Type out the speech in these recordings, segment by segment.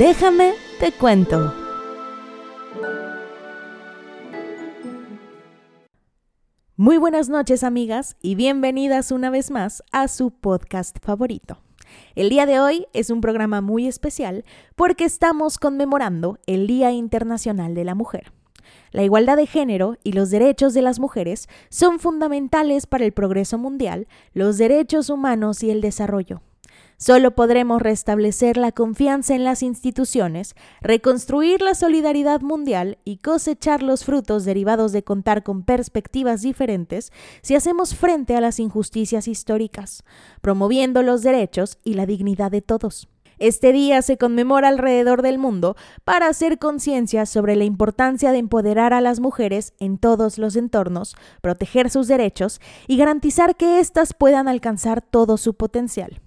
Déjame, te cuento. Muy buenas noches amigas y bienvenidas una vez más a su podcast favorito. El día de hoy es un programa muy especial porque estamos conmemorando el Día Internacional de la Mujer. La igualdad de género y los derechos de las mujeres son fundamentales para el progreso mundial, los derechos humanos y el desarrollo. Solo podremos restablecer la confianza en las instituciones, reconstruir la solidaridad mundial y cosechar los frutos derivados de contar con perspectivas diferentes si hacemos frente a las injusticias históricas, promoviendo los derechos y la dignidad de todos. Este día se conmemora alrededor del mundo para hacer conciencia sobre la importancia de empoderar a las mujeres en todos los entornos, proteger sus derechos y garantizar que éstas puedan alcanzar todo su potencial.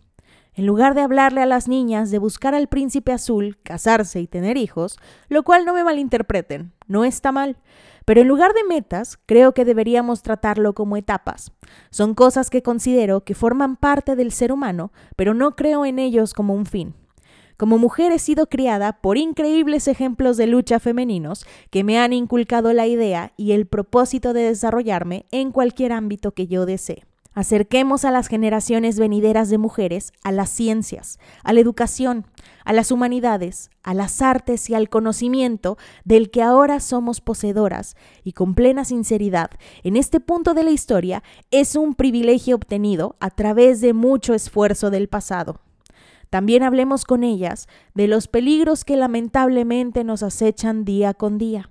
En lugar de hablarle a las niñas de buscar al príncipe azul, casarse y tener hijos, lo cual no me malinterpreten, no está mal. Pero en lugar de metas, creo que deberíamos tratarlo como etapas. Son cosas que considero que forman parte del ser humano, pero no creo en ellos como un fin. Como mujer he sido criada por increíbles ejemplos de lucha femeninos que me han inculcado la idea y el propósito de desarrollarme en cualquier ámbito que yo desee. Acerquemos a las generaciones venideras de mujeres a las ciencias, a la educación, a las humanidades, a las artes y al conocimiento del que ahora somos poseedoras y con plena sinceridad, en este punto de la historia es un privilegio obtenido a través de mucho esfuerzo del pasado. También hablemos con ellas de los peligros que lamentablemente nos acechan día con día.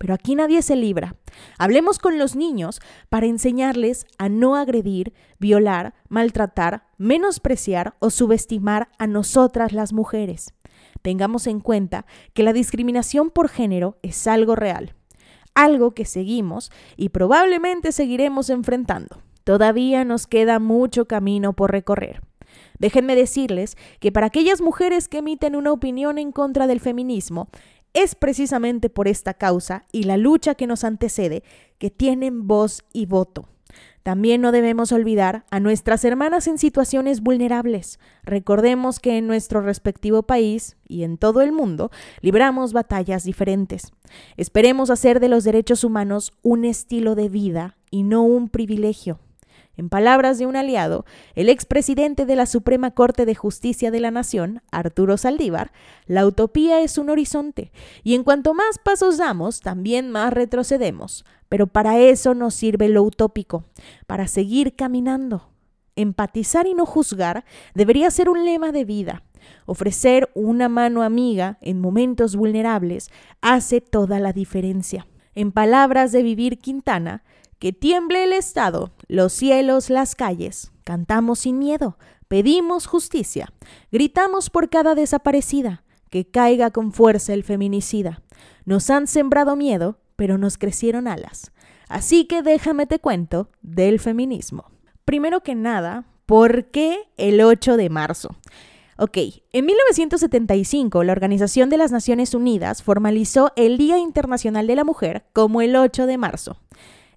Pero aquí nadie se libra. Hablemos con los niños para enseñarles a no agredir, violar, maltratar, menospreciar o subestimar a nosotras las mujeres. Tengamos en cuenta que la discriminación por género es algo real, algo que seguimos y probablemente seguiremos enfrentando. Todavía nos queda mucho camino por recorrer. Déjenme decirles que para aquellas mujeres que emiten una opinión en contra del feminismo, es precisamente por esta causa y la lucha que nos antecede que tienen voz y voto. También no debemos olvidar a nuestras hermanas en situaciones vulnerables. Recordemos que en nuestro respectivo país y en todo el mundo libramos batallas diferentes. Esperemos hacer de los derechos humanos un estilo de vida y no un privilegio. En palabras de un aliado, el expresidente de la Suprema Corte de Justicia de la Nación, Arturo Saldívar, la utopía es un horizonte, y en cuanto más pasos damos, también más retrocedemos. Pero para eso nos sirve lo utópico, para seguir caminando. Empatizar y no juzgar debería ser un lema de vida. Ofrecer una mano amiga en momentos vulnerables hace toda la diferencia. En palabras de Vivir Quintana, que tiemble el Estado, los cielos, las calles. Cantamos sin miedo, pedimos justicia, gritamos por cada desaparecida, que caiga con fuerza el feminicida. Nos han sembrado miedo, pero nos crecieron alas. Así que déjame te cuento del feminismo. Primero que nada, ¿por qué el 8 de marzo? Ok, en 1975 la Organización de las Naciones Unidas formalizó el Día Internacional de la Mujer como el 8 de marzo.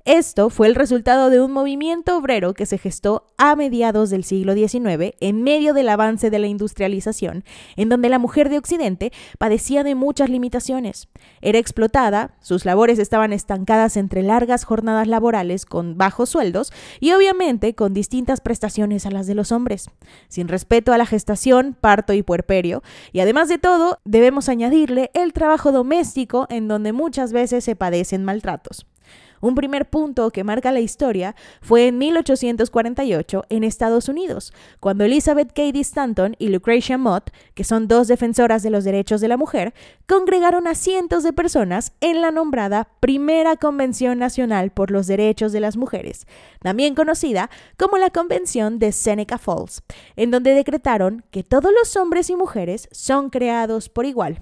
Esto fue el resultado de un movimiento obrero que se gestó a mediados del siglo XIX en medio del avance de la industrialización, en donde la mujer de Occidente padecía de muchas limitaciones. Era explotada, sus labores estaban estancadas entre largas jornadas laborales con bajos sueldos y obviamente con distintas prestaciones a las de los hombres, sin respeto a la gestación, parto y puerperio, y además de todo, debemos añadirle el trabajo doméstico en donde muchas veces se padecen maltratos. Un primer punto que marca la historia fue en 1848 en Estados Unidos, cuando Elizabeth Cady Stanton y Lucretia Mott, que son dos defensoras de los derechos de la mujer, congregaron a cientos de personas en la nombrada Primera Convención Nacional por los Derechos de las Mujeres, también conocida como la Convención de Seneca Falls, en donde decretaron que todos los hombres y mujeres son creados por igual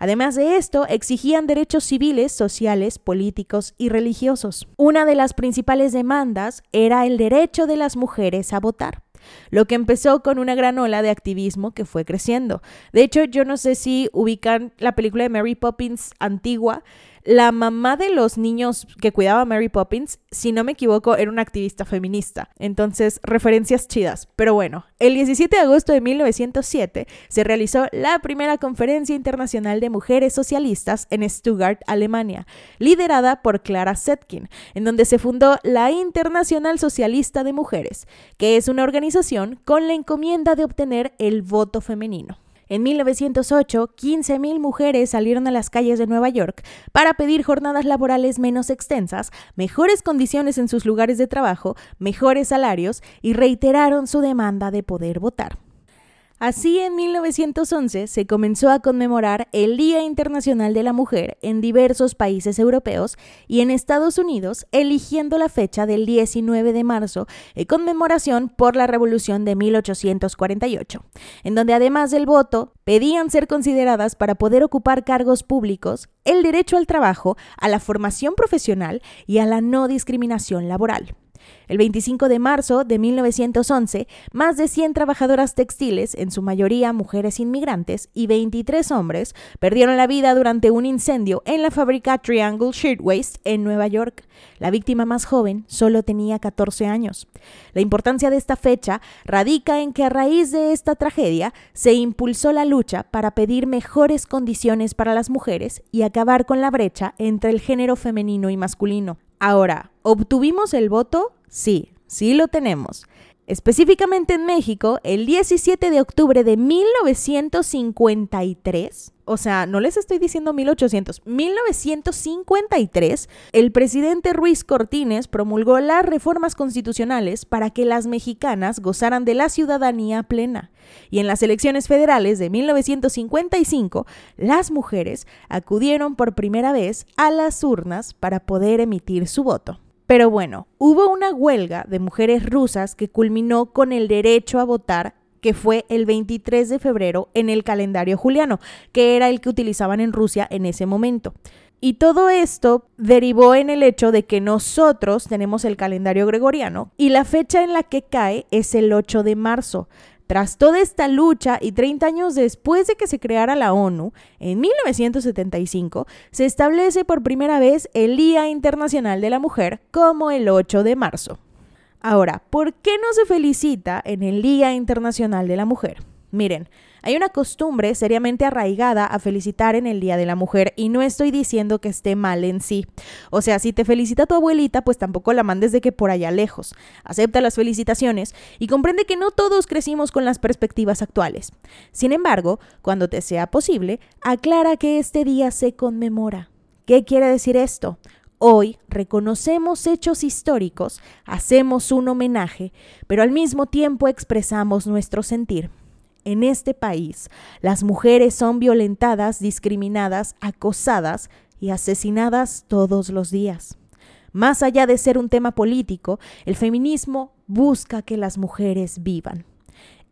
Además de esto, exigían derechos civiles, sociales, políticos y religiosos. Una de las principales demandas era el derecho de las mujeres a votar lo que empezó con una gran ola de activismo que fue creciendo. De hecho, yo no sé si ubican la película de Mary Poppins antigua, la mamá de los niños que cuidaba a Mary Poppins, si no me equivoco, era una activista feminista. Entonces, referencias chidas. Pero bueno, el 17 de agosto de 1907 se realizó la primera conferencia internacional de mujeres socialistas en Stuttgart, Alemania, liderada por Clara Zetkin, en donde se fundó la Internacional Socialista de Mujeres, que es una organización con la encomienda de obtener el voto femenino. En 1908, 15.000 mujeres salieron a las calles de Nueva York para pedir jornadas laborales menos extensas, mejores condiciones en sus lugares de trabajo, mejores salarios y reiteraron su demanda de poder votar. Así, en 1911 se comenzó a conmemorar el Día Internacional de la Mujer en diversos países europeos y en Estados Unidos, eligiendo la fecha del 19 de marzo en conmemoración por la Revolución de 1848, en donde además del voto, pedían ser consideradas para poder ocupar cargos públicos el derecho al trabajo, a la formación profesional y a la no discriminación laboral. El 25 de marzo de 1911, más de 100 trabajadoras textiles, en su mayoría mujeres inmigrantes, y 23 hombres, perdieron la vida durante un incendio en la fábrica Triangle Shirtwaist en Nueva York. La víctima más joven solo tenía 14 años. La importancia de esta fecha radica en que a raíz de esta tragedia se impulsó la lucha para pedir mejores condiciones para las mujeres y acabar con la brecha entre el género femenino y masculino. Ahora, ¿obtuvimos el voto? Sí, sí lo tenemos. Específicamente en México, el 17 de octubre de 1953, o sea, no les estoy diciendo 1800, 1953, el presidente Ruiz Cortines promulgó las reformas constitucionales para que las mexicanas gozaran de la ciudadanía plena. Y en las elecciones federales de 1955, las mujeres acudieron por primera vez a las urnas para poder emitir su voto. Pero bueno, hubo una huelga de mujeres rusas que culminó con el derecho a votar que fue el 23 de febrero en el calendario juliano, que era el que utilizaban en Rusia en ese momento. Y todo esto derivó en el hecho de que nosotros tenemos el calendario gregoriano y la fecha en la que cae es el 8 de marzo. Tras toda esta lucha y 30 años después de que se creara la ONU, en 1975, se establece por primera vez el Día Internacional de la Mujer como el 8 de marzo. Ahora, ¿por qué no se felicita en el Día Internacional de la Mujer? Miren, hay una costumbre seriamente arraigada a felicitar en el Día de la Mujer y no estoy diciendo que esté mal en sí. O sea, si te felicita tu abuelita, pues tampoco la mandes de que por allá lejos. Acepta las felicitaciones y comprende que no todos crecimos con las perspectivas actuales. Sin embargo, cuando te sea posible, aclara que este día se conmemora. ¿Qué quiere decir esto? Hoy reconocemos hechos históricos, hacemos un homenaje, pero al mismo tiempo expresamos nuestro sentir. En este país, las mujeres son violentadas, discriminadas, acosadas y asesinadas todos los días. Más allá de ser un tema político, el feminismo busca que las mujeres vivan.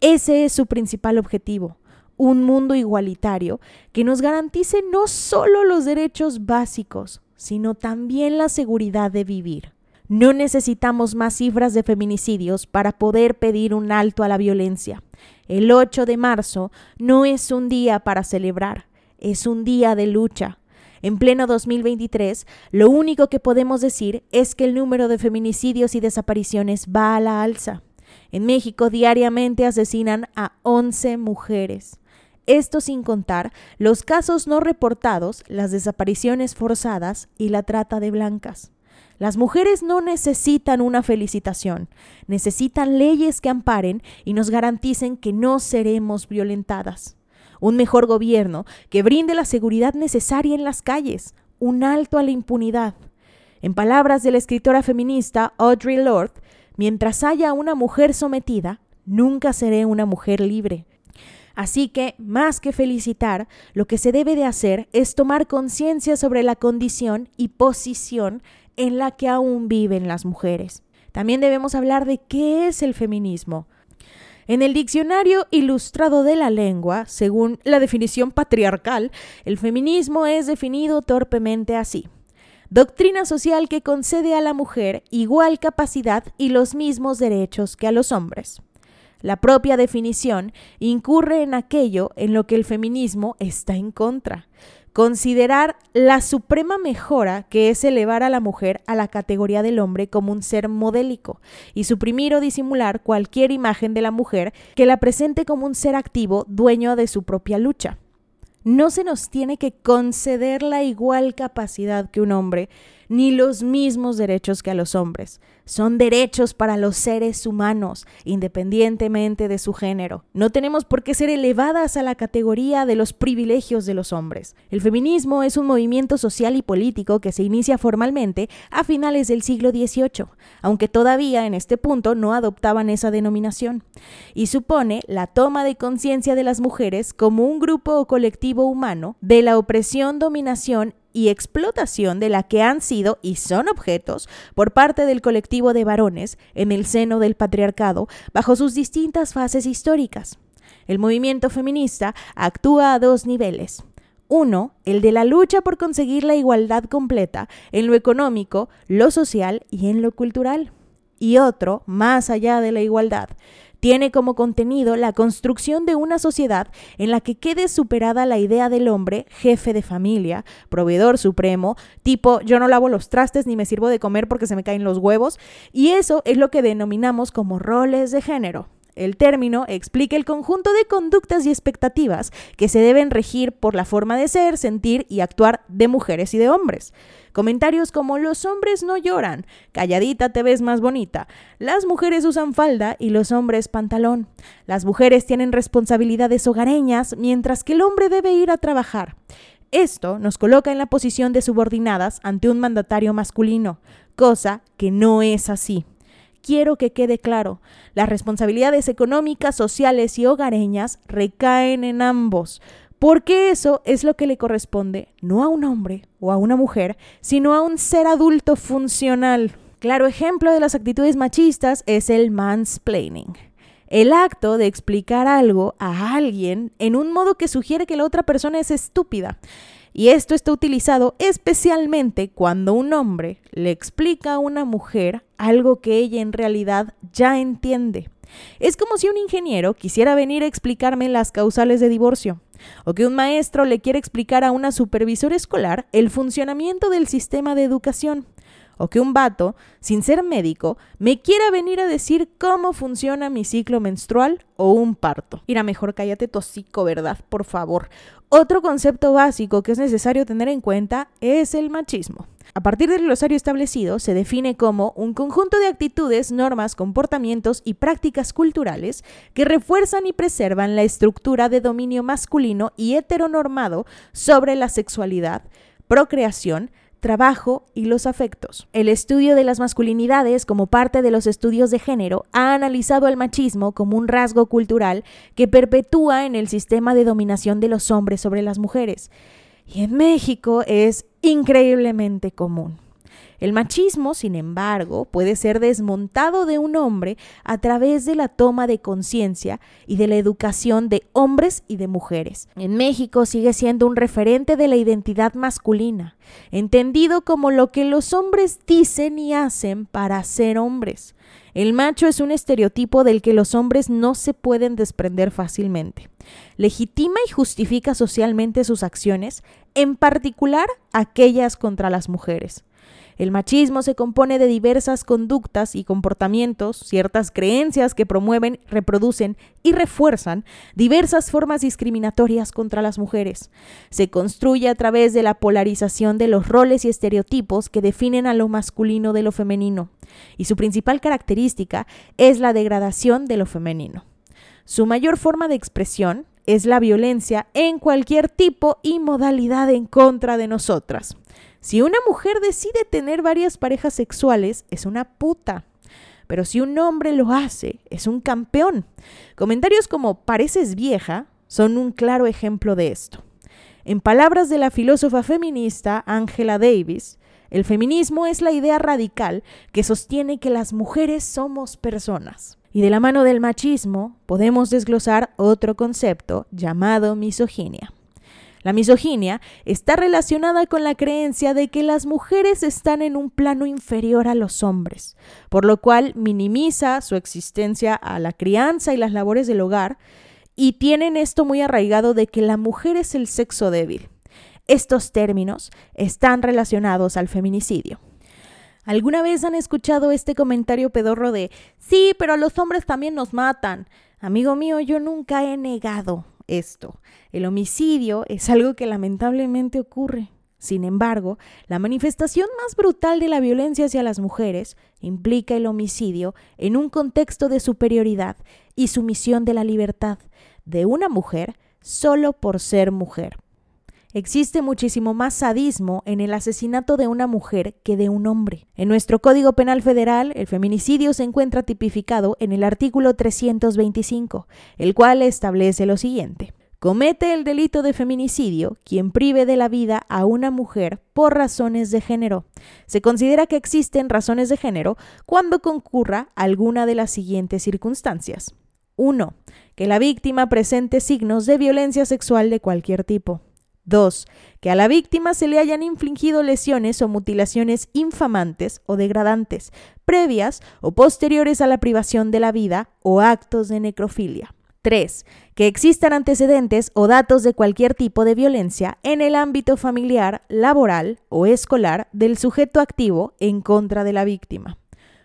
Ese es su principal objetivo, un mundo igualitario que nos garantice no solo los derechos básicos, sino también la seguridad de vivir. No necesitamos más cifras de feminicidios para poder pedir un alto a la violencia. El 8 de marzo no es un día para celebrar, es un día de lucha. En pleno 2023, lo único que podemos decir es que el número de feminicidios y desapariciones va a la alza. En México diariamente asesinan a 11 mujeres. Esto sin contar los casos no reportados, las desapariciones forzadas y la trata de blancas. Las mujeres no necesitan una felicitación, necesitan leyes que amparen y nos garanticen que no seremos violentadas. Un mejor gobierno que brinde la seguridad necesaria en las calles, un alto a la impunidad. En palabras de la escritora feminista Audre Lorde, mientras haya una mujer sometida, nunca seré una mujer libre. Así que, más que felicitar, lo que se debe de hacer es tomar conciencia sobre la condición y posición en la que aún viven las mujeres. También debemos hablar de qué es el feminismo. En el Diccionario Ilustrado de la Lengua, según la definición patriarcal, el feminismo es definido torpemente así. Doctrina social que concede a la mujer igual capacidad y los mismos derechos que a los hombres. La propia definición incurre en aquello en lo que el feminismo está en contra, considerar la suprema mejora que es elevar a la mujer a la categoría del hombre como un ser modélico y suprimir o disimular cualquier imagen de la mujer que la presente como un ser activo dueño de su propia lucha. No se nos tiene que conceder la igual capacidad que un hombre ni los mismos derechos que a los hombres. Son derechos para los seres humanos, independientemente de su género. No tenemos por qué ser elevadas a la categoría de los privilegios de los hombres. El feminismo es un movimiento social y político que se inicia formalmente a finales del siglo XVIII, aunque todavía en este punto no adoptaban esa denominación, y supone la toma de conciencia de las mujeres como un grupo o colectivo humano de la opresión, dominación y explotación de la que han sido y son objetos por parte del colectivo de varones en el seno del patriarcado bajo sus distintas fases históricas. El movimiento feminista actúa a dos niveles. Uno, el de la lucha por conseguir la igualdad completa en lo económico, lo social y en lo cultural. Y otro, más allá de la igualdad, tiene como contenido la construcción de una sociedad en la que quede superada la idea del hombre jefe de familia, proveedor supremo, tipo yo no lavo los trastes ni me sirvo de comer porque se me caen los huevos, y eso es lo que denominamos como roles de género. El término explica el conjunto de conductas y expectativas que se deben regir por la forma de ser, sentir y actuar de mujeres y de hombres. Comentarios como los hombres no lloran, calladita te ves más bonita, las mujeres usan falda y los hombres pantalón, las mujeres tienen responsabilidades hogareñas mientras que el hombre debe ir a trabajar. Esto nos coloca en la posición de subordinadas ante un mandatario masculino, cosa que no es así quiero que quede claro, las responsabilidades económicas, sociales y hogareñas recaen en ambos, porque eso es lo que le corresponde no a un hombre o a una mujer, sino a un ser adulto funcional. Claro ejemplo de las actitudes machistas es el mansplaining. El acto de explicar algo a alguien en un modo que sugiere que la otra persona es estúpida. Y esto está utilizado especialmente cuando un hombre le explica a una mujer algo que ella en realidad ya entiende. Es como si un ingeniero quisiera venir a explicarme las causales de divorcio, o que un maestro le quiere explicar a una supervisora escolar el funcionamiento del sistema de educación, o que un vato, sin ser médico, me quiera venir a decir cómo funciona mi ciclo menstrual o un parto. Mira, mejor cállate tosico, ¿verdad? Por favor. Otro concepto básico que es necesario tener en cuenta es el machismo. A partir del glosario establecido, se define como un conjunto de actitudes, normas, comportamientos y prácticas culturales que refuerzan y preservan la estructura de dominio masculino y heteronormado sobre la sexualidad, procreación, trabajo y los afectos. El estudio de las masculinidades como parte de los estudios de género ha analizado el machismo como un rasgo cultural que perpetúa en el sistema de dominación de los hombres sobre las mujeres. Y en México es increíblemente común. El machismo, sin embargo, puede ser desmontado de un hombre a través de la toma de conciencia y de la educación de hombres y de mujeres. En México sigue siendo un referente de la identidad masculina, entendido como lo que los hombres dicen y hacen para ser hombres. El macho es un estereotipo del que los hombres no se pueden desprender fácilmente. Legitima y justifica socialmente sus acciones, en particular aquellas contra las mujeres. El machismo se compone de diversas conductas y comportamientos, ciertas creencias que promueven, reproducen y refuerzan diversas formas discriminatorias contra las mujeres. Se construye a través de la polarización de los roles y estereotipos que definen a lo masculino de lo femenino, y su principal característica es la degradación de lo femenino. Su mayor forma de expresión es la violencia en cualquier tipo y modalidad en contra de nosotras. Si una mujer decide tener varias parejas sexuales, es una puta. Pero si un hombre lo hace, es un campeón. Comentarios como pareces vieja son un claro ejemplo de esto. En palabras de la filósofa feminista Angela Davis, el feminismo es la idea radical que sostiene que las mujeres somos personas. Y de la mano del machismo podemos desglosar otro concepto llamado misoginia. La misoginia está relacionada con la creencia de que las mujeres están en un plano inferior a los hombres, por lo cual minimiza su existencia a la crianza y las labores del hogar, y tienen esto muy arraigado de que la mujer es el sexo débil. estos términos están relacionados al feminicidio. ¿Alguna vez han escuchado este comentario pedorro de, sí, pero los hombres también nos matan? Amigo mío, yo nunca he negado esto. El homicidio es algo que lamentablemente ocurre. Sin embargo, la manifestación más brutal de la violencia hacia las mujeres implica el homicidio en un contexto de superioridad y sumisión de la libertad de una mujer solo por ser mujer. Existe muchísimo más sadismo en el asesinato de una mujer que de un hombre. En nuestro Código Penal Federal, el feminicidio se encuentra tipificado en el artículo 325, el cual establece lo siguiente. Comete el delito de feminicidio quien prive de la vida a una mujer por razones de género. Se considera que existen razones de género cuando concurra alguna de las siguientes circunstancias. 1. Que la víctima presente signos de violencia sexual de cualquier tipo. 2. Que a la víctima se le hayan infligido lesiones o mutilaciones infamantes o degradantes, previas o posteriores a la privación de la vida o actos de necrofilia. 3. Que existan antecedentes o datos de cualquier tipo de violencia en el ámbito familiar, laboral o escolar del sujeto activo en contra de la víctima.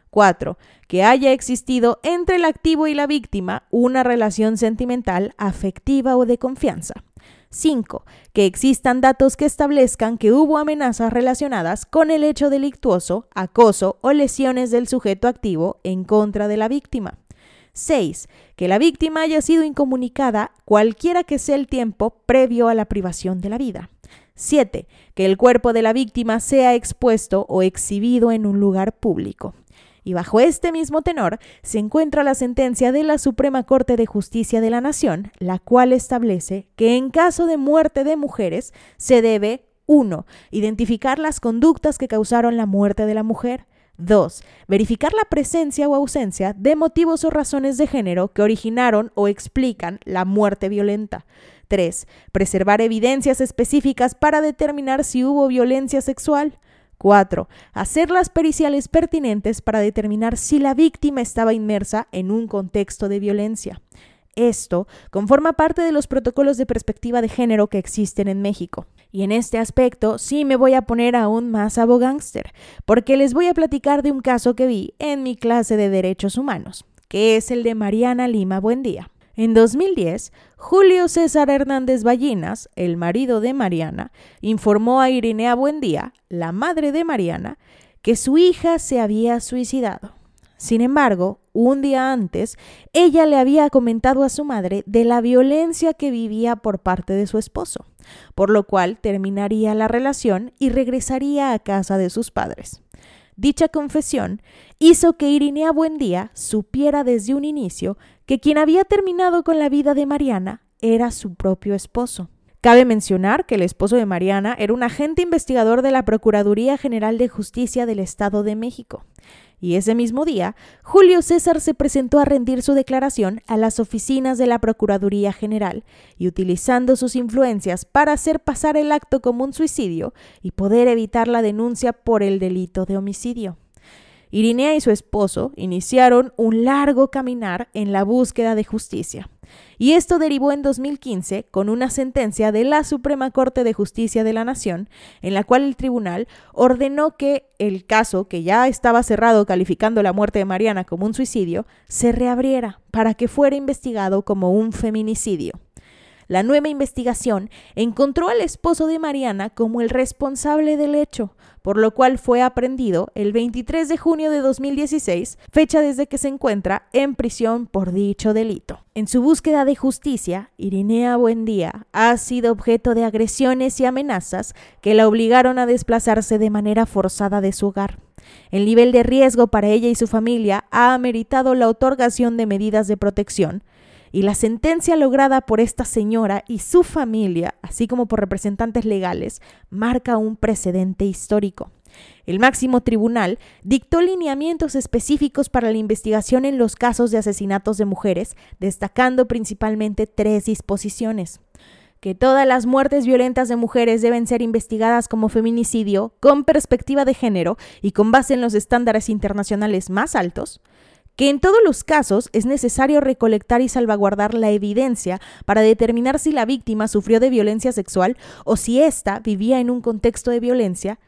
4. Que haya existido entre el activo y la víctima una relación sentimental, afectiva o de confianza. 5. Que existan datos que establezcan que hubo amenazas relacionadas con el hecho delictuoso, acoso o lesiones del sujeto activo en contra de la víctima. 6. Que la víctima haya sido incomunicada cualquiera que sea el tiempo previo a la privación de la vida. 7. Que el cuerpo de la víctima sea expuesto o exhibido en un lugar público. Y bajo este mismo tenor se encuentra la sentencia de la Suprema Corte de Justicia de la Nación, la cual establece que en caso de muerte de mujeres se debe 1. Identificar las conductas que causaron la muerte de la mujer. 2. Verificar la presencia o ausencia de motivos o razones de género que originaron o explican la muerte violenta. 3. Preservar evidencias específicas para determinar si hubo violencia sexual. 4. Hacer las periciales pertinentes para determinar si la víctima estaba inmersa en un contexto de violencia. Esto conforma parte de los protocolos de perspectiva de género que existen en México. Y en este aspecto sí me voy a poner aún más abogánster, porque les voy a platicar de un caso que vi en mi clase de Derechos Humanos, que es el de Mariana Lima Buendía. En 2010, Julio César Hernández Ballinas, el marido de Mariana, informó a Irinea Buendía, la madre de Mariana, que su hija se había suicidado. Sin embargo, un día antes, ella le había comentado a su madre de la violencia que vivía por parte de su esposo, por lo cual terminaría la relación y regresaría a casa de sus padres. Dicha confesión hizo que Irinea Buendía supiera desde un inicio que quien había terminado con la vida de Mariana era su propio esposo. Cabe mencionar que el esposo de Mariana era un agente investigador de la Procuraduría General de Justicia del Estado de México y ese mismo día, Julio César se presentó a rendir su declaración a las oficinas de la Procuraduría General y utilizando sus influencias para hacer pasar el acto como un suicidio y poder evitar la denuncia por el delito de homicidio. Irinea y su esposo iniciaron un largo caminar en la búsqueda de justicia. Y esto derivó en 2015 con una sentencia de la Suprema Corte de Justicia de la Nación, en la cual el tribunal ordenó que el caso, que ya estaba cerrado calificando la muerte de Mariana como un suicidio, se reabriera para que fuera investigado como un feminicidio. La nueva investigación encontró al esposo de Mariana como el responsable del hecho, por lo cual fue aprendido el 23 de junio de 2016, fecha desde que se encuentra en prisión por dicho delito. En su búsqueda de justicia, Irinea Buendía ha sido objeto de agresiones y amenazas que la obligaron a desplazarse de manera forzada de su hogar. El nivel de riesgo para ella y su familia ha ameritado la otorgación de medidas de protección, y la sentencia lograda por esta señora y su familia, así como por representantes legales, marca un precedente histórico. El máximo tribunal dictó lineamientos específicos para la investigación en los casos de asesinatos de mujeres, destacando principalmente tres disposiciones que todas las muertes violentas de mujeres deben ser investigadas como feminicidio con perspectiva de género y con base en los estándares internacionales más altos, que en todos los casos es necesario recolectar y salvaguardar la evidencia para determinar si la víctima sufrió de violencia sexual o si ésta vivía en un contexto de violencia,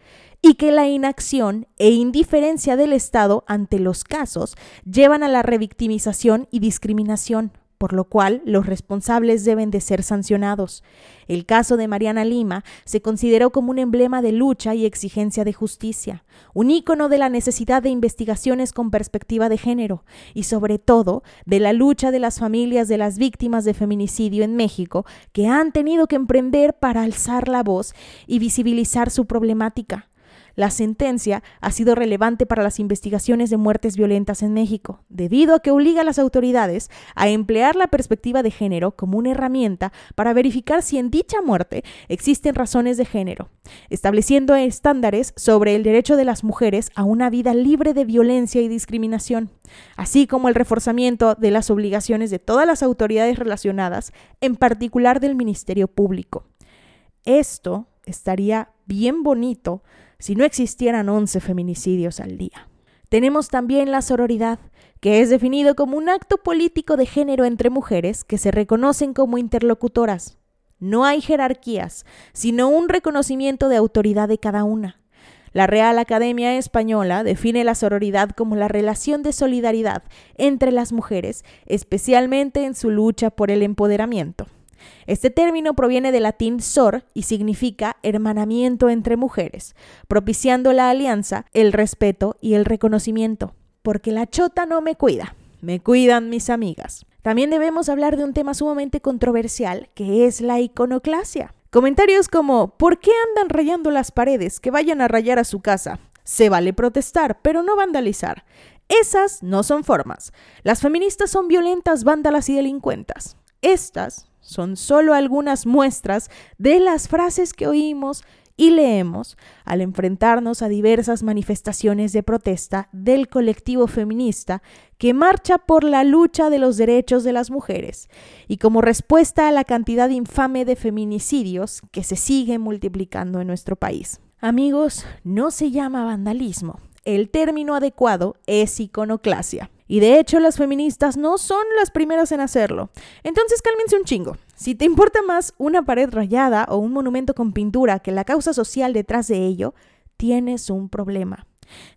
y que la inacción e indiferencia del Estado ante los casos llevan a la revictimización y discriminación por lo cual los responsables deben de ser sancionados. El caso de Mariana Lima se consideró como un emblema de lucha y exigencia de justicia, un ícono de la necesidad de investigaciones con perspectiva de género y sobre todo de la lucha de las familias de las víctimas de feminicidio en México que han tenido que emprender para alzar la voz y visibilizar su problemática. La sentencia ha sido relevante para las investigaciones de muertes violentas en México, debido a que obliga a las autoridades a emplear la perspectiva de género como una herramienta para verificar si en dicha muerte existen razones de género, estableciendo estándares sobre el derecho de las mujeres a una vida libre de violencia y discriminación, así como el reforzamiento de las obligaciones de todas las autoridades relacionadas, en particular del Ministerio Público. Esto estaría bien bonito si no existieran 11 feminicidios al día. Tenemos también la sororidad, que es definido como un acto político de género entre mujeres que se reconocen como interlocutoras. No hay jerarquías, sino un reconocimiento de autoridad de cada una. La Real Academia Española define la sororidad como la relación de solidaridad entre las mujeres, especialmente en su lucha por el empoderamiento. Este término proviene del latín sor y significa hermanamiento entre mujeres, propiciando la alianza, el respeto y el reconocimiento. Porque la chota no me cuida, me cuidan mis amigas. También debemos hablar de un tema sumamente controversial, que es la iconoclasia. Comentarios como ¿por qué andan rayando las paredes? Que vayan a rayar a su casa. Se vale protestar, pero no vandalizar. Esas no son formas. Las feministas son violentas, vándalas y delincuentas. Estas son solo algunas muestras de las frases que oímos y leemos al enfrentarnos a diversas manifestaciones de protesta del colectivo feminista que marcha por la lucha de los derechos de las mujeres y como respuesta a la cantidad infame de feminicidios que se sigue multiplicando en nuestro país. Amigos, no se llama vandalismo. El término adecuado es iconoclasia. Y de hecho las feministas no son las primeras en hacerlo. Entonces cálmense un chingo. Si te importa más una pared rayada o un monumento con pintura que la causa social detrás de ello, tienes un problema.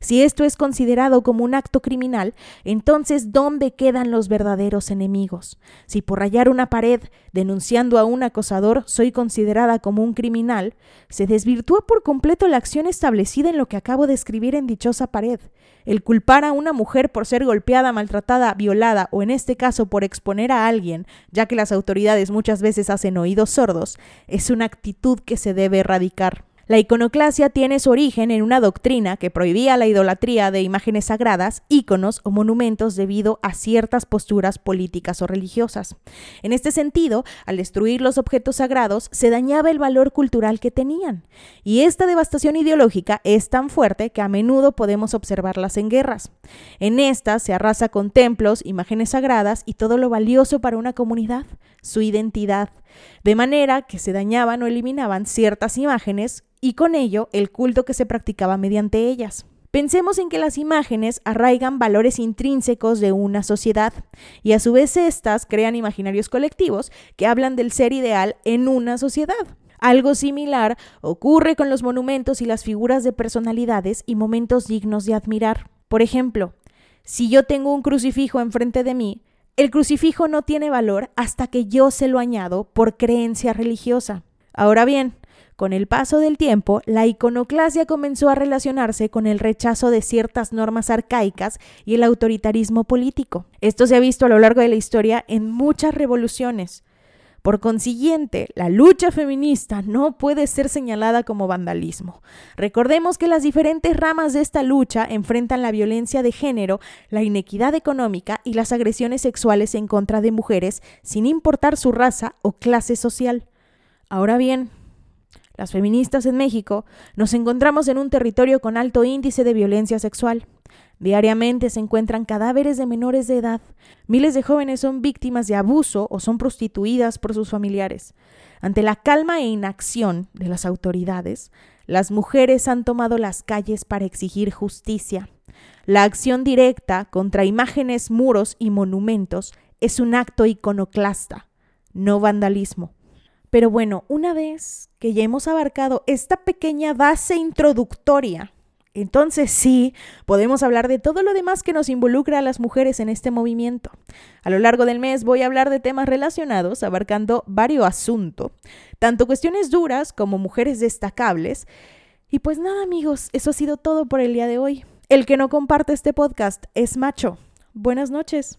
Si esto es considerado como un acto criminal, entonces ¿dónde quedan los verdaderos enemigos? Si por rayar una pared denunciando a un acosador soy considerada como un criminal, se desvirtúa por completo la acción establecida en lo que acabo de escribir en dichosa pared. El culpar a una mujer por ser golpeada, maltratada, violada o en este caso por exponer a alguien, ya que las autoridades muchas veces hacen oídos sordos, es una actitud que se debe erradicar. La iconoclasia tiene su origen en una doctrina que prohibía la idolatría de imágenes sagradas, íconos o monumentos debido a ciertas posturas políticas o religiosas. En este sentido, al destruir los objetos sagrados, se dañaba el valor cultural que tenían. Y esta devastación ideológica es tan fuerte que a menudo podemos observarlas en guerras. En estas se arrasa con templos, imágenes sagradas y todo lo valioso para una comunidad, su identidad, de manera que se dañaban o eliminaban ciertas imágenes y con ello el culto que se practicaba mediante ellas. Pensemos en que las imágenes arraigan valores intrínsecos de una sociedad y a su vez estas crean imaginarios colectivos que hablan del ser ideal en una sociedad. Algo similar ocurre con los monumentos y las figuras de personalidades y momentos dignos de admirar. Por ejemplo, si yo tengo un crucifijo enfrente de mí, el crucifijo no tiene valor hasta que yo se lo añado por creencia religiosa. Ahora bien, con el paso del tiempo, la iconoclasia comenzó a relacionarse con el rechazo de ciertas normas arcaicas y el autoritarismo político. Esto se ha visto a lo largo de la historia en muchas revoluciones. Por consiguiente, la lucha feminista no puede ser señalada como vandalismo. Recordemos que las diferentes ramas de esta lucha enfrentan la violencia de género, la inequidad económica y las agresiones sexuales en contra de mujeres, sin importar su raza o clase social. Ahora bien, las feministas en México, nos encontramos en un territorio con alto índice de violencia sexual. Diariamente se encuentran cadáveres de menores de edad. Miles de jóvenes son víctimas de abuso o son prostituidas por sus familiares. Ante la calma e inacción de las autoridades, las mujeres han tomado las calles para exigir justicia. La acción directa contra imágenes, muros y monumentos es un acto iconoclasta, no vandalismo. Pero bueno, una vez que ya hemos abarcado esta pequeña base introductoria, entonces sí, podemos hablar de todo lo demás que nos involucra a las mujeres en este movimiento. A lo largo del mes voy a hablar de temas relacionados, abarcando varios asuntos, tanto cuestiones duras como mujeres destacables. Y pues nada amigos, eso ha sido todo por el día de hoy. El que no comparte este podcast es macho. Buenas noches.